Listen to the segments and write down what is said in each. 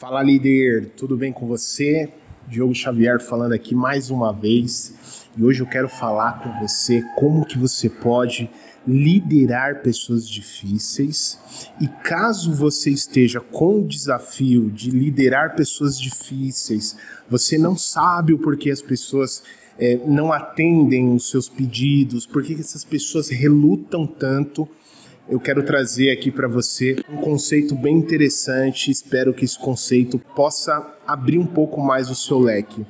Fala líder, tudo bem com você? Diogo Xavier falando aqui mais uma vez. E hoje eu quero falar com você como que você pode liderar pessoas difíceis. E caso você esteja com o desafio de liderar pessoas difíceis, você não sabe o porquê as pessoas é, não atendem os seus pedidos, por que essas pessoas relutam tanto eu quero trazer aqui para você um conceito bem interessante. Espero que esse conceito possa abrir um pouco mais o seu leque,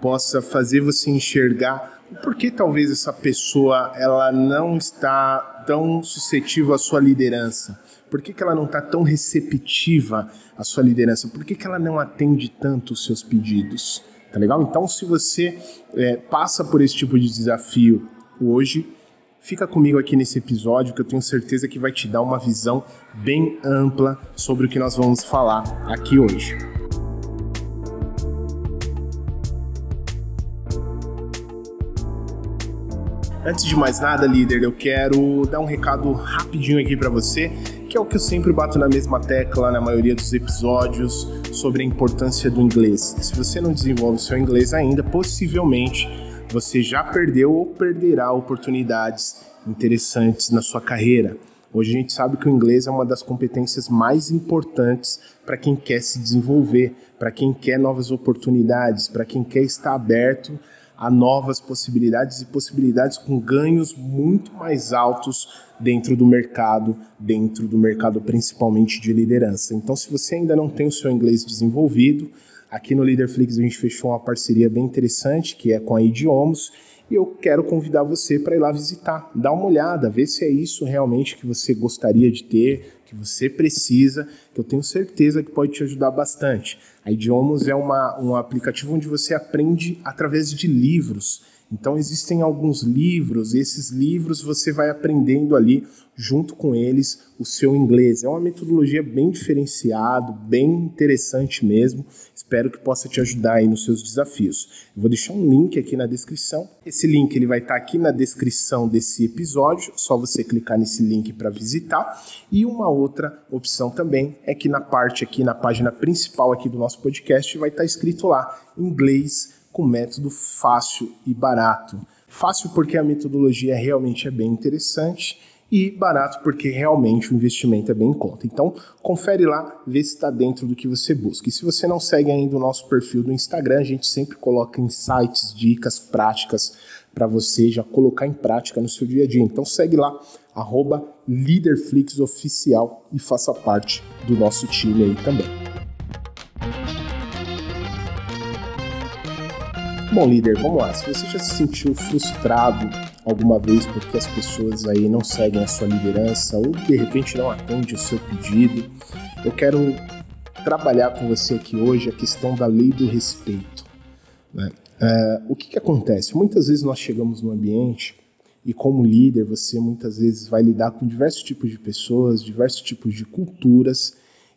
possa fazer você enxergar por que talvez essa pessoa ela não está tão suscetível à sua liderança. Por que, que ela não está tão receptiva à sua liderança? Por que, que ela não atende tanto os seus pedidos? Tá legal? Então, se você é, passa por esse tipo de desafio hoje, Fica comigo aqui nesse episódio que eu tenho certeza que vai te dar uma visão bem ampla sobre o que nós vamos falar aqui hoje. Antes de mais nada, líder, eu quero dar um recado rapidinho aqui para você, que é o que eu sempre bato na mesma tecla na maioria dos episódios sobre a importância do inglês. Se você não desenvolve o seu inglês ainda, possivelmente você já perdeu ou perderá oportunidades interessantes na sua carreira. Hoje a gente sabe que o inglês é uma das competências mais importantes para quem quer se desenvolver, para quem quer novas oportunidades, para quem quer estar aberto a novas possibilidades e possibilidades com ganhos muito mais altos dentro do mercado, dentro do mercado principalmente de liderança. Então, se você ainda não tem o seu inglês desenvolvido, Aqui no Leaderflix a gente fechou uma parceria bem interessante, que é com a Idiomas, e eu quero convidar você para ir lá visitar, dar uma olhada, ver se é isso realmente que você gostaria de ter, que você precisa, que eu tenho certeza que pode te ajudar bastante. A Idiomas é uma, um aplicativo onde você aprende através de livros. Então existem alguns livros, e esses livros você vai aprendendo ali junto com eles o seu inglês. É uma metodologia bem diferenciada, bem interessante mesmo. Espero que possa te ajudar aí nos seus desafios. Eu vou deixar um link aqui na descrição. Esse link ele vai estar aqui na descrição desse episódio, só você clicar nesse link para visitar. E uma outra opção também é que na parte aqui, na página principal aqui do nosso podcast, vai estar escrito lá inglês com método fácil e barato. Fácil porque a metodologia realmente é bem interessante e barato porque realmente o investimento é bem em conta. Então, confere lá, vê se está dentro do que você busca. E se você não segue ainda o nosso perfil do Instagram, a gente sempre coloca insights, dicas práticas para você já colocar em prática no seu dia a dia. Então segue lá, arroba LeaderFlixOficial e faça parte do nosso time aí também. Bom, líder, vamos lá. Se você já se sentiu frustrado alguma vez porque as pessoas aí não seguem a sua liderança ou de repente não atendem o seu pedido, eu quero trabalhar com você aqui hoje a questão da lei do respeito. Né? Uh, o que, que acontece? Muitas vezes nós chegamos no ambiente e como líder você muitas vezes vai lidar com diversos tipos de pessoas, diversos tipos de culturas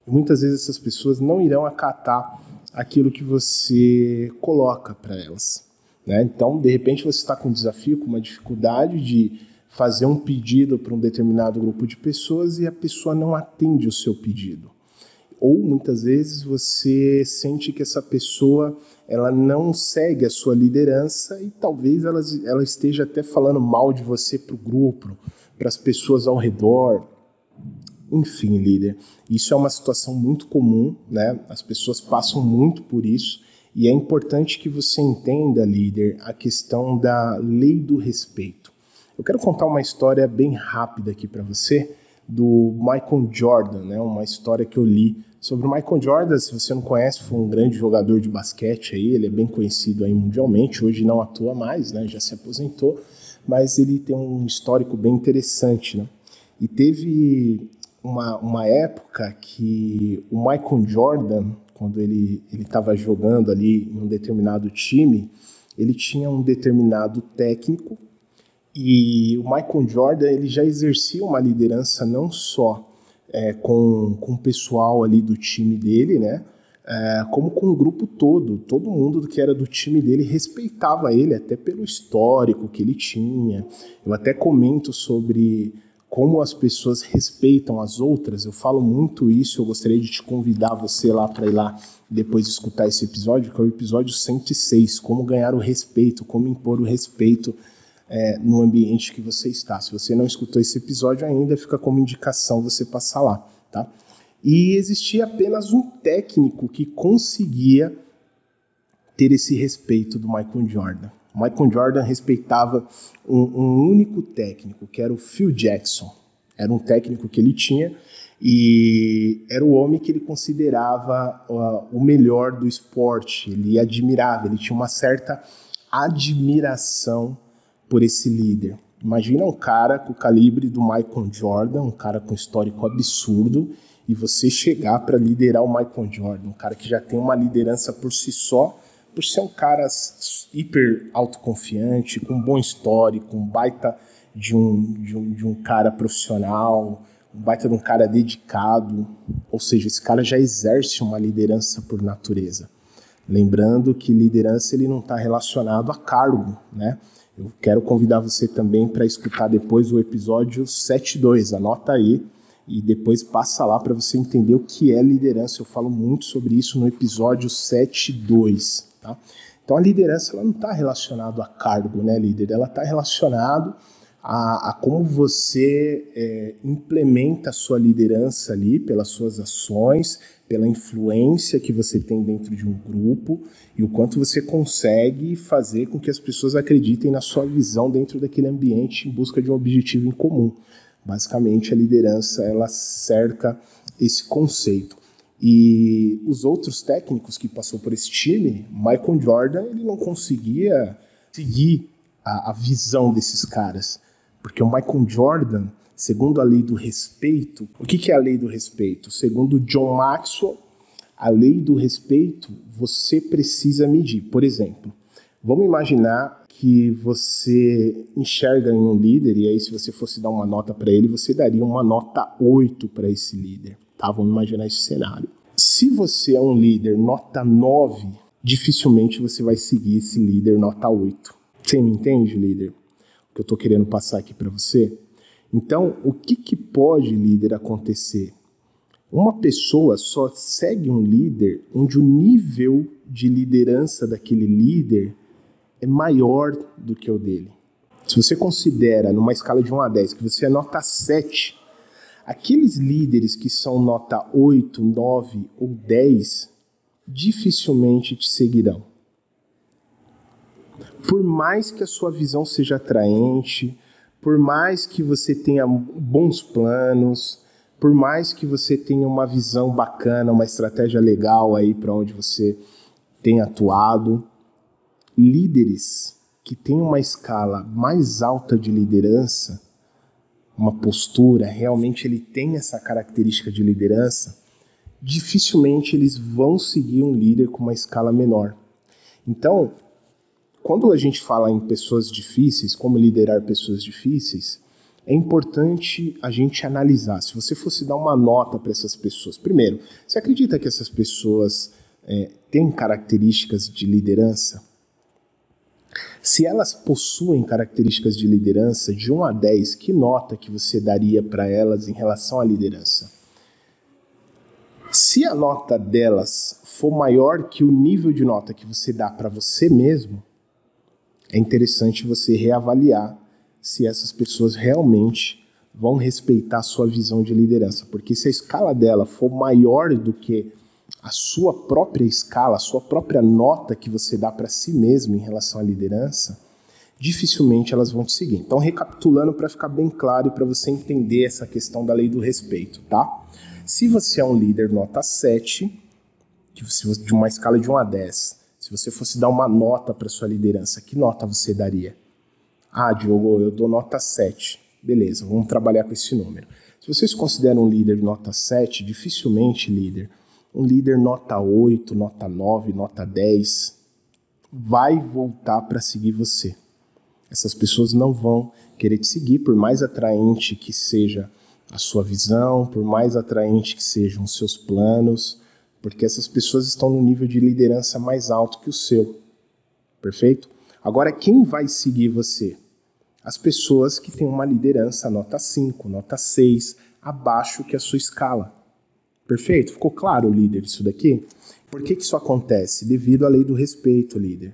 muitas vezes essas pessoas não irão acatar aquilo que você coloca para elas. Né? Então, de repente, você está com um desafio, com uma dificuldade de fazer um pedido para um determinado grupo de pessoas e a pessoa não atende o seu pedido. Ou muitas vezes você sente que essa pessoa ela não segue a sua liderança e talvez ela, ela esteja até falando mal de você para o grupo, para as pessoas ao redor. Enfim, líder, isso é uma situação muito comum, né? As pessoas passam muito por isso e é importante que você entenda, líder, a questão da lei do respeito. Eu quero contar uma história bem rápida aqui para você do Michael Jordan, né? Uma história que eu li sobre o Michael Jordan. Se você não conhece, foi um grande jogador de basquete aí. Ele é bem conhecido aí mundialmente. Hoje não atua mais, né? Já se aposentou, mas ele tem um histórico bem interessante, né? E teve uma, uma época que o Michael Jordan quando ele estava jogando ali em um determinado time, ele tinha um determinado técnico e o Michael Jordan ele já exercia uma liderança não só é, com, com o pessoal ali do time dele, né? É, como com o grupo todo, todo mundo que era do time dele respeitava ele, até pelo histórico que ele tinha. Eu até comento sobre como as pessoas respeitam as outras. Eu falo muito isso, eu gostaria de te convidar você lá para ir lá depois de escutar esse episódio, que é o episódio 106, como ganhar o respeito, como impor o respeito é, no ambiente que você está. Se você não escutou esse episódio ainda, fica como indicação você passar lá, tá? E existia apenas um técnico que conseguia ter esse respeito do Michael Jordan. Michael Jordan respeitava um, um, único técnico, que era o Phil Jackson. Era um técnico que ele tinha e era o homem que ele considerava uh, o melhor do esporte. Ele admirava, ele tinha uma certa admiração por esse líder. Imagina um cara com o calibre do Michael Jordan, um cara com histórico absurdo, e você chegar para liderar o Michael Jordan, um cara que já tem uma liderança por si só por ser um cara hiper autoconfiante, com um bom histórico, um baita de um, de um, de um cara profissional, um baita de um cara dedicado, ou seja, esse cara já exerce uma liderança por natureza. Lembrando que liderança ele não está relacionado a cargo, né? Eu quero convidar você também para escutar depois o episódio 72, anota aí e depois passa lá para você entender o que é liderança. Eu falo muito sobre isso no episódio 72. Tá? Então a liderança ela não está relacionada a cargo, né, líder? Ela está relacionada a, a, como você é, implementa a sua liderança ali pelas suas ações, pela influência que você tem dentro de um grupo e o quanto você consegue fazer com que as pessoas acreditem na sua visão dentro daquele ambiente em busca de um objetivo em comum. Basicamente, a liderança ela cerca esse conceito. E os outros técnicos que passou por esse time, Michael Jordan, ele não conseguia seguir a, a visão desses caras. Porque o Michael Jordan, segundo a lei do respeito, o que, que é a lei do respeito? Segundo John Maxwell, a lei do respeito você precisa medir. Por exemplo, vamos imaginar que você enxerga em um líder, e aí, se você fosse dar uma nota para ele, você daria uma nota 8 para esse líder. Tá? Vamos imaginar esse cenário. Se você é um líder nota 9, dificilmente você vai seguir esse líder nota 8. Você me entende, líder? O que eu estou querendo passar aqui para você? Então, o que, que pode, líder, acontecer? Uma pessoa só segue um líder onde o nível de liderança daquele líder é maior do que o dele. Se você considera, numa escala de 1 a 10, que você é nota 7, Aqueles líderes que são nota 8, 9 ou 10 dificilmente te seguirão. Por mais que a sua visão seja atraente, por mais que você tenha bons planos, por mais que você tenha uma visão bacana, uma estratégia legal aí para onde você tem atuado, líderes que têm uma escala mais alta de liderança uma postura, realmente ele tem essa característica de liderança, dificilmente eles vão seguir um líder com uma escala menor. Então, quando a gente fala em pessoas difíceis, como liderar pessoas difíceis, é importante a gente analisar. Se você fosse dar uma nota para essas pessoas, primeiro, você acredita que essas pessoas é, têm características de liderança? Se elas possuem características de liderança, de 1 a 10, que nota que você daria para elas em relação à liderança? Se a nota delas for maior que o nível de nota que você dá para você mesmo, é interessante você reavaliar se essas pessoas realmente vão respeitar a sua visão de liderança, porque se a escala dela for maior do que a sua própria escala, a sua própria nota que você dá para si mesmo em relação à liderança, dificilmente elas vão te seguir. Então, recapitulando para ficar bem claro e para você entender essa questão da lei do respeito, tá? Se você é um líder nota 7, de uma escala de 1 a 10, se você fosse dar uma nota para sua liderança, que nota você daria? Ah, Diogo, eu dou nota 7. Beleza, vamos trabalhar com esse número. Se você se considera um líder de nota 7, dificilmente líder um líder nota 8, nota 9, nota 10 vai voltar para seguir você. Essas pessoas não vão querer te seguir, por mais atraente que seja a sua visão, por mais atraente que sejam os seus planos, porque essas pessoas estão no nível de liderança mais alto que o seu. Perfeito? Agora, quem vai seguir você? as pessoas que têm uma liderança nota 5, nota 6, abaixo que a sua escala. Perfeito? Ficou claro, líder, isso daqui? Por que, que isso acontece? Devido à lei do respeito, líder.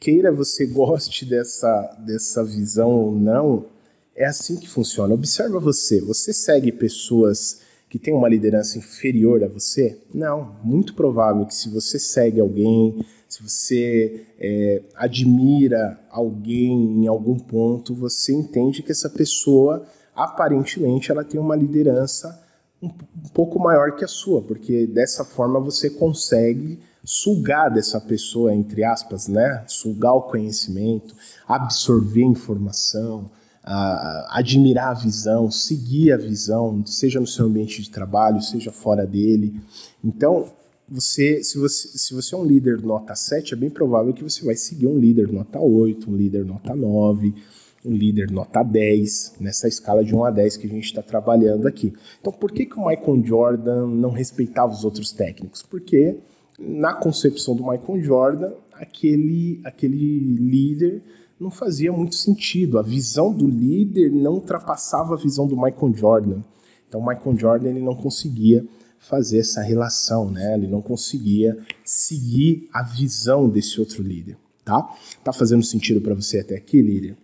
Queira você goste dessa, dessa visão ou não, é assim que funciona. Observa você. Você segue pessoas que têm uma liderança inferior a você? Não. Muito provável que se você segue alguém, se você é, admira alguém em algum ponto, você entende que essa pessoa, aparentemente, ela tem uma liderança um, um pouco maior que a sua, porque dessa forma você consegue sugar dessa pessoa, entre aspas, né? Sugar o conhecimento, absorver informação, admirar a visão, seguir a visão, seja no seu ambiente de trabalho, seja fora dele. Então, você, se você, se você é um líder nota 7, é bem provável que você vai seguir um líder nota 8, um líder nota 9, um líder nota 10, nessa escala de 1 a 10 que a gente está trabalhando aqui. Então, por que, que o Michael Jordan não respeitava os outros técnicos? Porque, na concepção do Michael Jordan, aquele, aquele líder não fazia muito sentido. A visão do líder não ultrapassava a visão do Michael Jordan. Então, o Michael Jordan ele não conseguia fazer essa relação, né? Ele não conseguia seguir a visão desse outro líder, tá? Tá fazendo sentido para você até aqui, líder?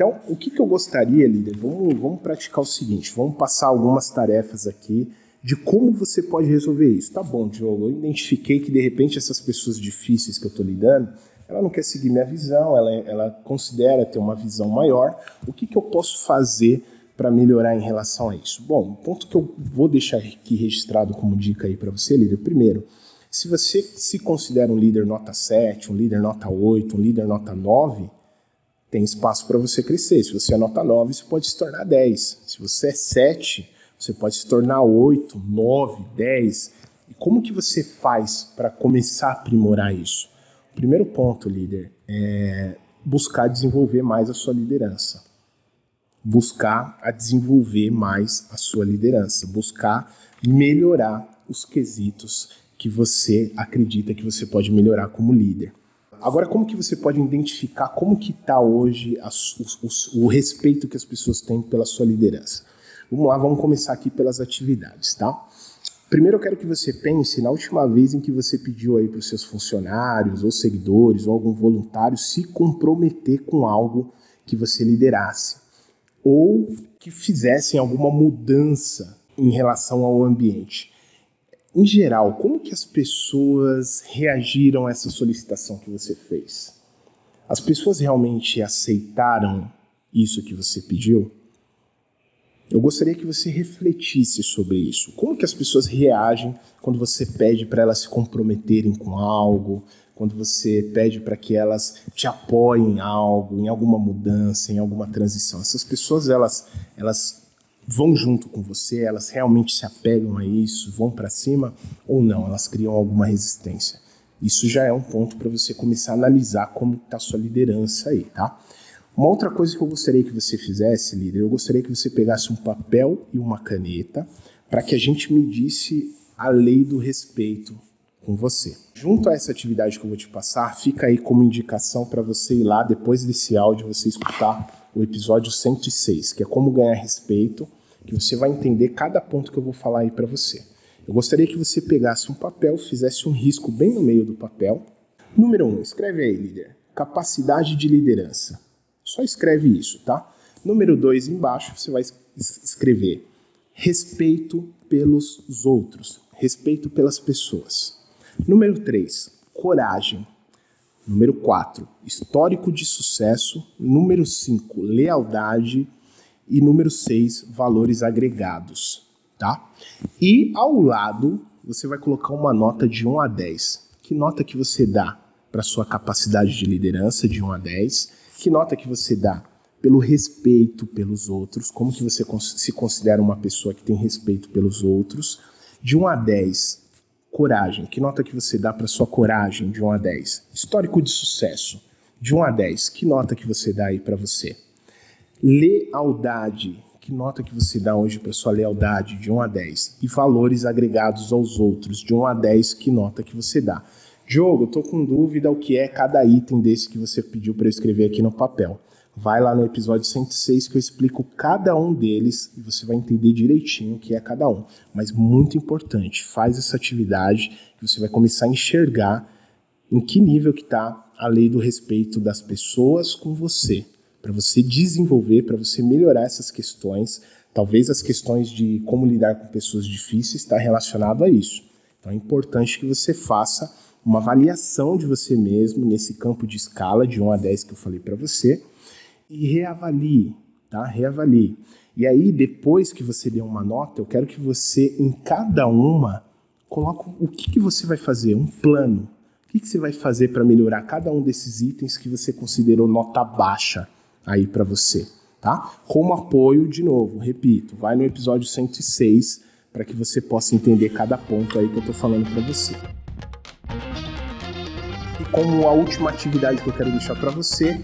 Então, o que, que eu gostaria, líder? Vamos, vamos praticar o seguinte: vamos passar algumas tarefas aqui de como você pode resolver isso. Tá bom, Diogo, eu identifiquei que de repente essas pessoas difíceis que eu estou lidando, ela não quer seguir minha visão, ela, ela considera ter uma visão maior. O que, que eu posso fazer para melhorar em relação a isso? Bom, o ponto que eu vou deixar aqui registrado como dica aí para você, líder, primeiro, se você se considera um líder nota 7, um líder nota 8, um líder nota 9, tem espaço para você crescer. Se você é nota 9, você pode se tornar 10. Se você é 7, você pode se tornar 8, 9, 10. E como que você faz para começar a aprimorar isso? O primeiro ponto, líder, é buscar desenvolver mais a sua liderança buscar a desenvolver mais a sua liderança, buscar melhorar os quesitos que você acredita que você pode melhorar como líder. Agora, como que você pode identificar como que está hoje a, o, o, respeito que as pessoas têm pela sua liderança? Vamos lá, vamos começar aqui pelas atividades, tá? Primeiro eu quero que você pense na última vez em que você pediu aí para os seus funcionários, ou seguidores, ou algum voluntário se comprometer com algo que você liderasse ou que fizessem alguma mudança em relação ao ambiente. Em geral, como que as pessoas reagiram a essa solicitação que você fez? As pessoas realmente aceitaram isso que você pediu? Eu gostaria que você refletisse sobre isso. Como que as pessoas reagem quando você pede para elas se comprometerem com algo, quando você pede para que elas te apoiem em algo, em alguma mudança, em alguma transição. Essas pessoas elas elas vão junto com você, elas realmente se apegam a isso, vão para cima ou não, elas criam alguma resistência. Isso já é um ponto para você começar a analisar como está sua liderança aí, tá? Uma outra coisa que eu gostaria que você fizesse, líder, eu gostaria que você pegasse um papel e uma caneta para que a gente medisse a lei do respeito com você. Junto a essa atividade que eu vou te passar, fica aí como indicação para você ir lá depois desse áudio você escutar o episódio 106, que é como ganhar respeito, que você vai entender cada ponto que eu vou falar aí para você. Eu gostaria que você pegasse um papel, fizesse um risco bem no meio do papel. Número 1, um, escreve aí, líder. Capacidade de liderança. Só escreve isso, tá? Número 2, embaixo, você vai escrever respeito pelos outros, respeito pelas pessoas. Número 3, coragem. Número 4, histórico de sucesso. Número 5, lealdade. E número 6, valores agregados. Tá? E ao lado, você vai colocar uma nota de 1 a 10. Que nota que você dá para sua capacidade de liderança de 1 a 10? Que nota que você dá pelo respeito pelos outros? Como que você se considera uma pessoa que tem respeito pelos outros? De 1 a 10, Coragem. Que nota que você dá para sua coragem de 1 a 10? Histórico de sucesso. De 1 a 10, que nota que você dá aí para você? Lealdade. Que nota que você dá hoje para sua lealdade de 1 a 10? E valores agregados aos outros de 1 a 10, que nota que você dá? Diogo, tô com dúvida o que é cada item desse que você pediu para eu escrever aqui no papel. Vai lá no episódio 106 que eu explico cada um deles e você vai entender direitinho o que é cada um. Mas muito importante, faz essa atividade que você vai começar a enxergar em que nível que está a lei do respeito das pessoas com você, para você desenvolver, para você melhorar essas questões. Talvez as questões de como lidar com pessoas difíceis está relacionado a isso. Então é importante que você faça uma avaliação de você mesmo nesse campo de escala de 1 a 10 que eu falei para você e reavalie, tá? Reavalie. E aí, depois que você der uma nota, eu quero que você, em cada uma, coloque o que, que você vai fazer, um plano. O que, que você vai fazer para melhorar cada um desses itens que você considerou nota baixa aí para você, tá? Como apoio, de novo, repito, vai no episódio 106 para que você possa entender cada ponto aí que eu estou falando para você. E como a última atividade que eu quero deixar para você,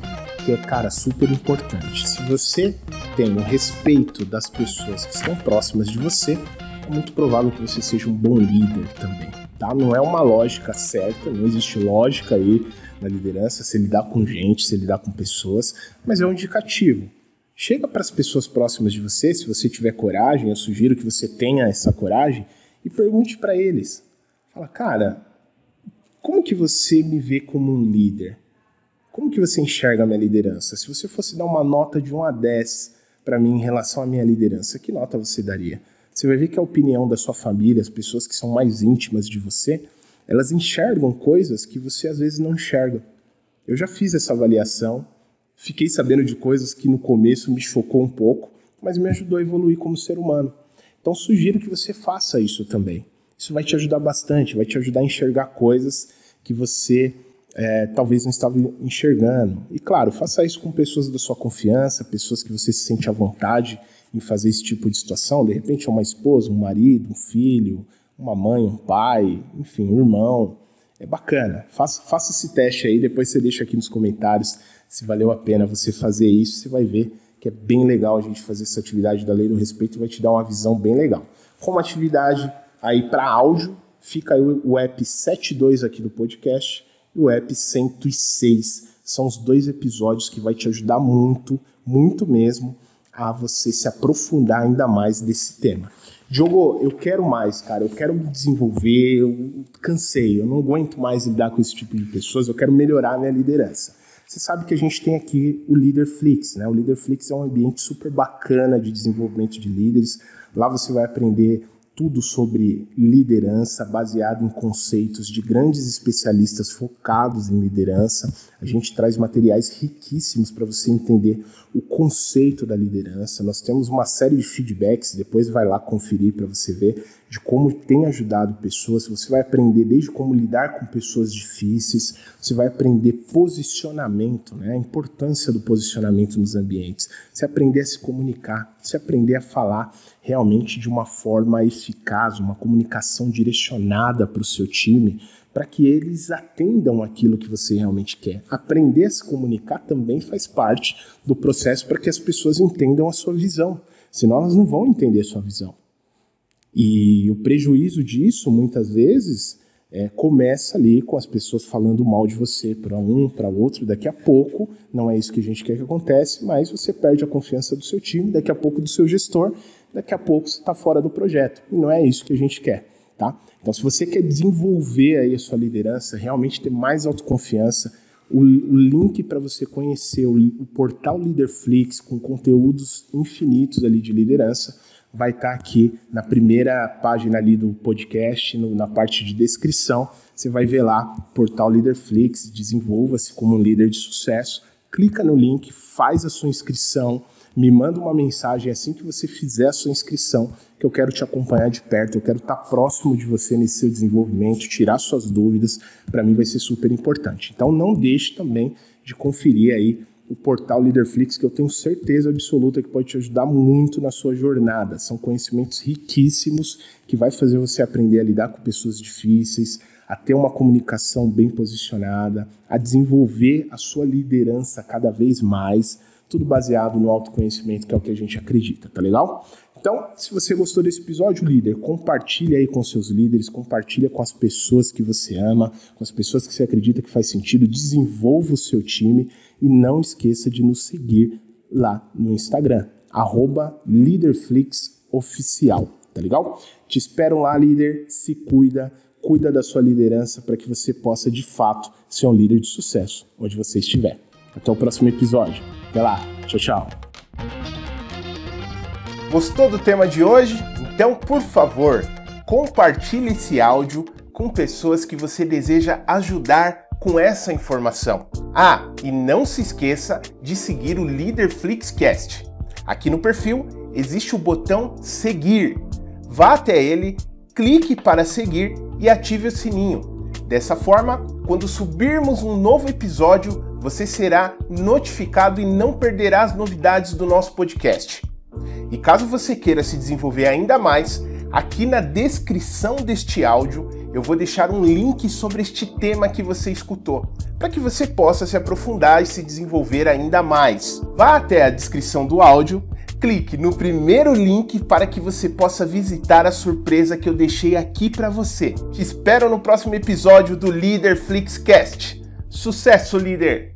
que é, cara, super importante. Se você tem o respeito das pessoas que estão próximas de você, é muito provável que você seja um bom líder também, tá? Não é uma lógica certa, não existe lógica aí na liderança, se lidar com gente, se lidar com pessoas, mas é um indicativo. Chega para as pessoas próximas de você, se você tiver coragem, eu sugiro que você tenha essa coragem e pergunte para eles. Fala, cara, como que você me vê como um líder? Como que você enxerga a minha liderança? Se você fosse dar uma nota de 1 a 10 para mim em relação à minha liderança, que nota você daria? Você vai ver que a opinião da sua família, as pessoas que são mais íntimas de você, elas enxergam coisas que você às vezes não enxerga. Eu já fiz essa avaliação, fiquei sabendo de coisas que no começo me chocou um pouco, mas me ajudou a evoluir como ser humano. Então sugiro que você faça isso também. Isso vai te ajudar bastante, vai te ajudar a enxergar coisas que você é, talvez não estava enxergando. E claro, faça isso com pessoas da sua confiança, pessoas que você se sente à vontade em fazer esse tipo de situação. De repente é uma esposa, um marido, um filho, uma mãe, um pai, enfim, um irmão. É bacana. Faça, faça esse teste aí, depois você deixa aqui nos comentários se valeu a pena você fazer isso. Você vai ver que é bem legal a gente fazer essa atividade da Lei do Respeito e vai te dar uma visão bem legal. Como atividade aí para áudio, fica aí o app 72 aqui do podcast e o app 106. São os dois episódios que vai te ajudar muito, muito mesmo, a você se aprofundar ainda mais desse tema. Diogo, eu quero mais, cara. Eu quero me desenvolver. Eu cansei. Eu não aguento mais lidar com esse tipo de pessoas. Eu quero melhorar a minha liderança. Você sabe que a gente tem aqui o Leaderflix, né? O Leaderflix é um ambiente super bacana de desenvolvimento de líderes. Lá você vai aprender tudo sobre liderança, baseado em conceitos de grandes especialistas focados em liderança. A gente traz materiais riquíssimos para você entender o conceito da liderança. Nós temos uma série de feedbacks, depois vai lá conferir para você ver de como tem ajudado pessoas. Você vai aprender desde como lidar com pessoas difíceis, você vai aprender posicionamento, né? a importância do posicionamento nos ambientes, você aprender a se comunicar, você aprender a falar realmente de uma forma eficaz, uma comunicação direcionada para o seu time, para que eles atendam aquilo que você realmente quer. Aprender a se comunicar também faz parte do processo para que as pessoas entendam a sua visão, senão elas não vão entender a sua visão. E o prejuízo disso, muitas vezes, é, começa ali com as pessoas falando mal de você para um, para outro. Daqui a pouco, não é isso que a gente quer que aconteça, mas você perde a confiança do seu time, daqui a pouco do seu gestor, daqui a pouco você está fora do projeto. E não é isso que a gente quer. Tá? Então, se você quer desenvolver aí a sua liderança, realmente ter mais autoconfiança, o, o link para você conhecer o, o portal Leaderflix com conteúdos infinitos ali de liderança vai estar tá aqui na primeira página ali do podcast, no, na parte de descrição. Você vai ver lá, portal Leaderflix, desenvolva-se como um líder de sucesso. Clica no link, faz a sua inscrição, me manda uma mensagem assim que você fizer a sua inscrição, que eu quero te acompanhar de perto, eu quero estar próximo de você nesse seu desenvolvimento, tirar suas dúvidas, para mim vai ser super importante. Então não deixe também de conferir aí o portal Leaderflix, que eu tenho certeza absoluta que pode te ajudar muito na sua jornada. São conhecimentos riquíssimos que vai fazer você aprender a lidar com pessoas difíceis, a ter uma comunicação bem posicionada, a desenvolver a sua liderança cada vez mais, tudo baseado no autoconhecimento, que é o que a gente acredita, tá legal? Então, se você gostou desse episódio, líder, compartilha aí com seus líderes, compartilha com as pessoas que você ama, com as pessoas que você acredita que faz sentido, desenvolva o seu time e não esqueça de nos seguir lá no Instagram, LeaderFlixOficial, tá legal? Te espero lá, líder, se cuida, cuida da sua liderança para que você possa, de fato, ser um líder de sucesso onde você estiver. Até o próximo episódio. Até lá. Tchau, tchau. Gostou do tema de hoje? Então, por favor, compartilhe esse áudio com pessoas que você deseja ajudar com essa informação. Ah, e não se esqueça de seguir o Líder Flixcast. Aqui no perfil existe o botão seguir. Vá até ele, clique para seguir e ative o sininho. Dessa forma, quando subirmos um novo episódio, você será notificado e não perderá as novidades do nosso podcast. E caso você queira se desenvolver ainda mais, aqui na descrição deste áudio eu vou deixar um link sobre este tema que você escutou, para que você possa se aprofundar e se desenvolver ainda mais. Vá até a descrição do áudio, clique no primeiro link para que você possa visitar a surpresa que eu deixei aqui para você. Te espero no próximo episódio do Leader Flixcast. Sucesso, líder!